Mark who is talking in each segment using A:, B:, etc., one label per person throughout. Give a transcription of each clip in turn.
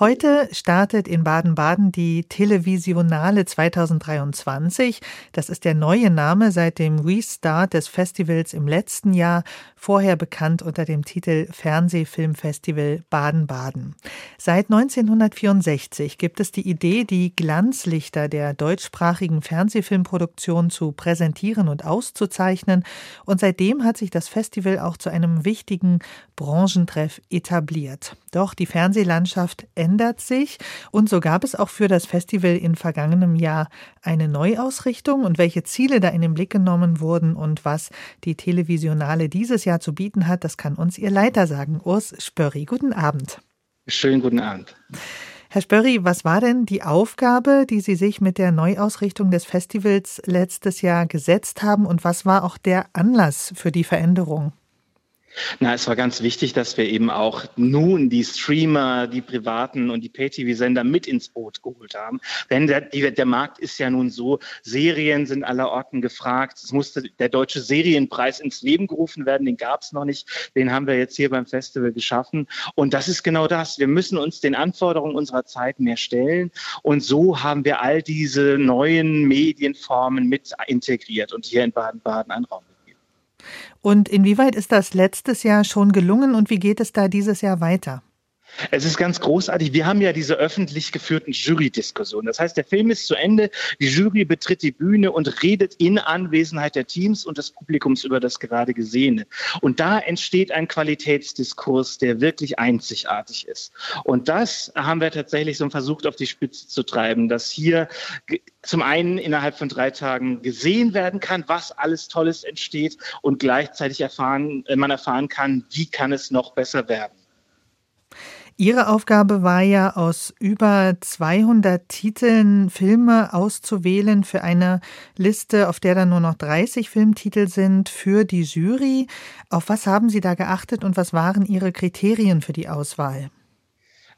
A: Heute startet in Baden-Baden die Televisionale 2023. Das ist der neue Name seit dem Restart des Festivals im letzten Jahr, vorher bekannt unter dem Titel Fernsehfilmfestival Baden-Baden. Seit 1964 gibt es die Idee, die Glanzlichter der deutschsprachigen Fernsehfilmproduktion zu präsentieren und auszuzeichnen. Und seitdem hat sich das Festival auch zu einem wichtigen Branchentreff etabliert. Doch die Fernsehlandschaft ändert sich und so gab es auch für das Festival in vergangenem Jahr eine Neuausrichtung und welche Ziele da in den Blick genommen wurden und was die Televisionale dieses Jahr zu bieten hat, das kann uns ihr Leiter sagen. Urs Spörri, guten Abend.
B: Schönen guten Abend.
A: Herr Spörri, was war denn die Aufgabe, die Sie sich mit der Neuausrichtung des Festivals letztes Jahr gesetzt haben und was war auch der Anlass für die Veränderung?
B: Na, es war ganz wichtig, dass wir eben auch nun die Streamer, die privaten und die Pay-TV-Sender mit ins Boot geholt haben. Denn der, der Markt ist ja nun so, Serien sind aller Orten gefragt. Es musste der deutsche Serienpreis ins Leben gerufen werden, den gab es noch nicht. Den haben wir jetzt hier beim Festival geschaffen. Und das ist genau das. Wir müssen uns den Anforderungen unserer Zeit mehr stellen. Und so haben wir all diese neuen Medienformen mit integriert und hier in Baden-Baden einen Raum
A: und inwieweit ist das letztes Jahr schon gelungen und wie geht es da dieses Jahr weiter?
B: Es ist ganz großartig. Wir haben ja diese öffentlich geführten Jury-Diskussionen. Das heißt, der Film ist zu Ende, die Jury betritt die Bühne und redet in Anwesenheit der Teams und des Publikums über das gerade Gesehene. Und da entsteht ein Qualitätsdiskurs, der wirklich einzigartig ist. Und das haben wir tatsächlich so versucht, auf die Spitze zu treiben, dass hier zum einen innerhalb von drei Tagen gesehen werden kann, was alles Tolles entsteht und gleichzeitig erfahren, man erfahren kann, wie kann es noch besser werden.
A: Ihre Aufgabe war ja, aus über 200 Titeln Filme auszuwählen für eine Liste, auf der dann nur noch 30 Filmtitel sind für die Jury. Auf was haben Sie da geachtet und was waren Ihre Kriterien für die Auswahl?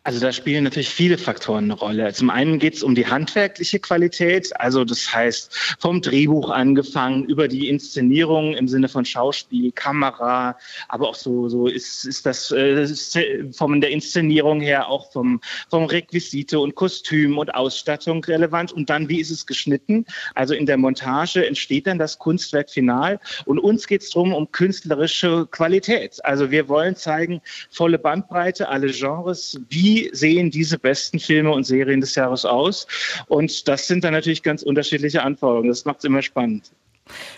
B: Also da spielen natürlich viele Faktoren eine Rolle. Zum einen geht es um die handwerkliche Qualität, also das heißt vom Drehbuch angefangen über die Inszenierung im Sinne von Schauspiel, Kamera, aber auch so so ist ist das äh, von der Inszenierung her auch vom vom Requisite und Kostüm und Ausstattung relevant und dann wie ist es geschnitten? Also in der Montage entsteht dann das Kunstwerk final und uns geht es darum um künstlerische Qualität. Also wir wollen zeigen volle Bandbreite, alle Genres, wie wie sehen diese besten Filme und Serien des Jahres aus? Und das sind dann natürlich ganz unterschiedliche Anforderungen. Das macht es immer spannend.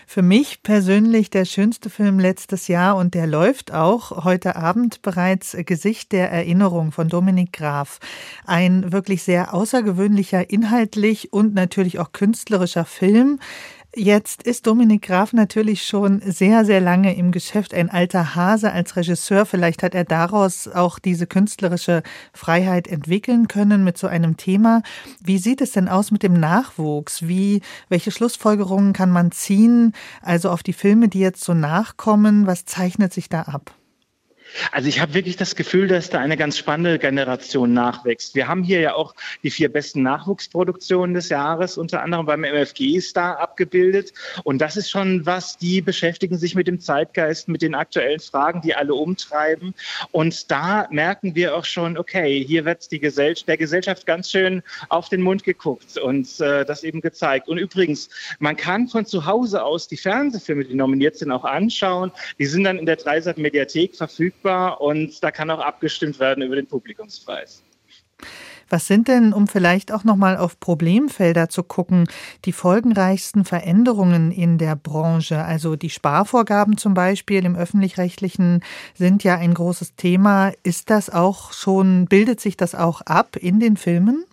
A: Für mich persönlich der schönste Film letztes Jahr und der läuft auch heute Abend bereits Gesicht der Erinnerung von Dominik Graf. Ein wirklich sehr außergewöhnlicher, inhaltlich und natürlich auch künstlerischer Film, Jetzt ist Dominik Graf natürlich schon sehr, sehr lange im Geschäft, ein alter Hase als Regisseur. Vielleicht hat er daraus auch diese künstlerische Freiheit entwickeln können mit so einem Thema. Wie sieht es denn aus mit dem Nachwuchs? Wie, welche Schlussfolgerungen kann man ziehen? Also auf die Filme, die jetzt so nachkommen, was zeichnet sich da ab?
B: Also ich habe wirklich das Gefühl, dass da eine ganz spannende Generation nachwächst. Wir haben hier ja auch die vier besten Nachwuchsproduktionen des Jahres, unter anderem beim MFG Star abgebildet. Und das ist schon was, die beschäftigen sich mit dem Zeitgeist, mit den aktuellen Fragen, die alle umtreiben. Und da merken wir auch schon, okay, hier wird die Gesell der Gesellschaft ganz schön auf den Mund geguckt und äh, das eben gezeigt. Und übrigens, man kann von zu Hause aus die Fernsehfilme, die nominiert sind, auch anschauen. Die sind dann in der Dreisat Mediathek verfügbar verfügbar und da kann auch abgestimmt werden über den Publikumspreis.
A: Was sind denn, um vielleicht auch noch mal auf Problemfelder zu gucken, die folgenreichsten Veränderungen in der Branche? Also die Sparvorgaben zum Beispiel im öffentlich-rechtlichen sind ja ein großes Thema. Ist das auch schon, bildet sich das auch ab in den Filmen?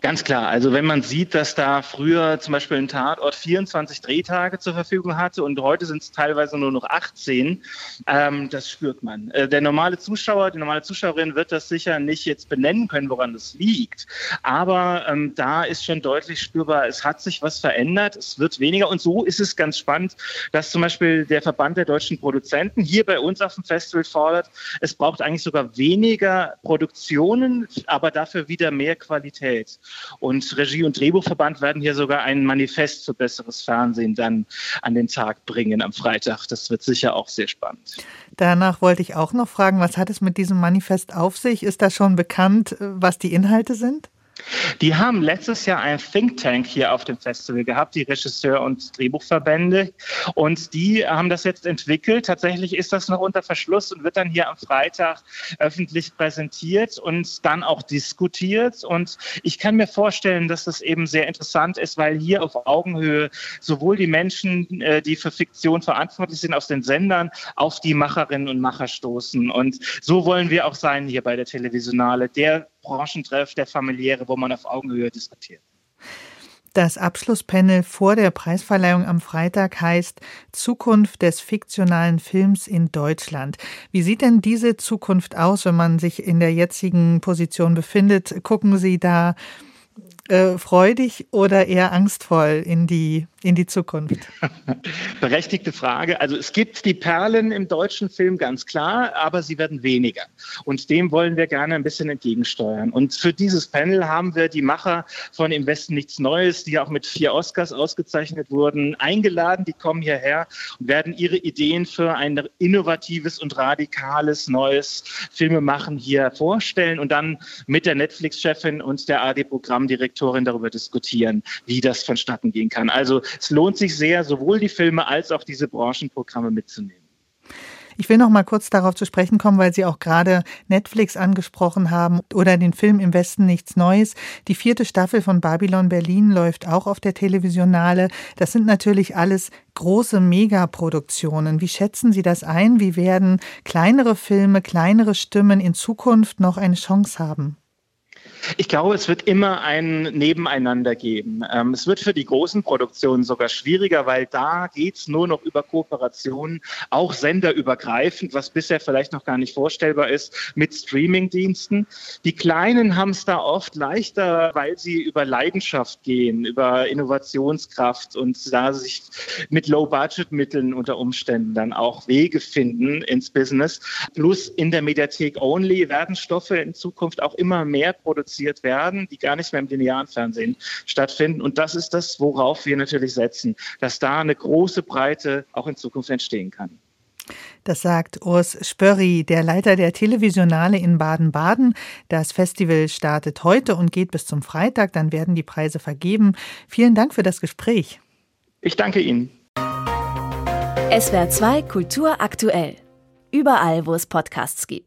B: Ganz klar. Also wenn man sieht, dass da früher zum Beispiel ein Tatort 24 Drehtage zur Verfügung hatte und heute sind es teilweise nur noch 18, ähm, das spürt man. Äh, der normale Zuschauer, die normale Zuschauerin wird das sicher nicht jetzt benennen können, woran das liegt. Aber ähm, da ist schon deutlich spürbar, es hat sich was verändert, es wird weniger. Und so ist es ganz spannend, dass zum Beispiel der Verband der deutschen Produzenten hier bei uns auf dem Festival fordert, es braucht eigentlich sogar weniger Produktionen, aber dafür wieder mehr Qualität. Und Regie- und Drehbuchverband werden hier sogar ein Manifest für besseres Fernsehen dann an den Tag bringen am Freitag. Das wird sicher auch sehr spannend.
A: Danach wollte ich auch noch fragen, was hat es mit diesem Manifest auf sich? Ist da schon bekannt, was die Inhalte sind?
B: Die haben letztes Jahr ein Think Tank hier auf dem Festival gehabt, die Regisseur- und Drehbuchverbände. Und die haben das jetzt entwickelt. Tatsächlich ist das noch unter Verschluss und wird dann hier am Freitag öffentlich präsentiert und dann auch diskutiert. Und ich kann mir vorstellen, dass das eben sehr interessant ist, weil hier auf Augenhöhe sowohl die Menschen, äh, die für Fiktion verantwortlich sind aus den Sendern, auf die Macherinnen und Macher stoßen. Und so wollen wir auch sein hier bei der Televisionale. Der Branchentreff, der familiäre, wo man auf Augenhöhe diskutiert.
A: Das Abschlusspanel vor der Preisverleihung am Freitag heißt Zukunft des fiktionalen Films in Deutschland. Wie sieht denn diese Zukunft aus, wenn man sich in der jetzigen Position befindet? Gucken Sie da äh, freudig oder eher angstvoll in die, in die Zukunft?
B: Berechtigte Frage. Also es gibt die Perlen im deutschen Film ganz klar, aber sie werden weniger. Und dem wollen wir gerne ein bisschen entgegensteuern. Und für dieses Panel haben wir die Macher von Im Westen nichts Neues, die auch mit vier Oscars ausgezeichnet wurden, eingeladen. Die kommen hierher und werden ihre Ideen für ein innovatives und radikales neues Filmemachen hier vorstellen und dann mit der Netflix-Chefin und der AD-Programmdirektorin Direktorin darüber diskutieren, wie das vonstatten gehen kann. Also es lohnt sich sehr, sowohl die Filme als auch diese Branchenprogramme mitzunehmen.
A: Ich will noch mal kurz darauf zu sprechen kommen, weil Sie auch gerade Netflix angesprochen haben oder den Film Im Westen nichts Neues. Die vierte Staffel von Babylon Berlin läuft auch auf der Televisionale. Das sind natürlich alles große Megaproduktionen. Wie schätzen Sie das ein? Wie werden kleinere Filme, kleinere Stimmen in Zukunft noch eine Chance haben?
B: Ich glaube, es wird immer ein Nebeneinander geben. Ähm, es wird für die großen Produktionen sogar schwieriger, weil da geht es nur noch über Kooperationen, auch senderübergreifend, was bisher vielleicht noch gar nicht vorstellbar ist, mit Streamingdiensten. Die Kleinen haben es da oft leichter, weil sie über Leidenschaft gehen, über Innovationskraft und da sich mit Low-Budget-Mitteln unter Umständen dann auch Wege finden ins Business. Plus in der Mediathek Only werden Stoffe in Zukunft auch immer mehr produziert produziert werden, die gar nicht mehr im linearen Fernsehen stattfinden. Und das ist das, worauf wir natürlich setzen, dass da eine große Breite auch in Zukunft entstehen kann.
A: Das sagt Urs Spörri, der Leiter der Televisionale in Baden-Baden. Das Festival startet heute und geht bis zum Freitag. Dann werden die Preise vergeben. Vielen Dank für das Gespräch.
B: Ich danke Ihnen.
C: SWR 2 Kultur aktuell. Überall, wo es Podcasts gibt.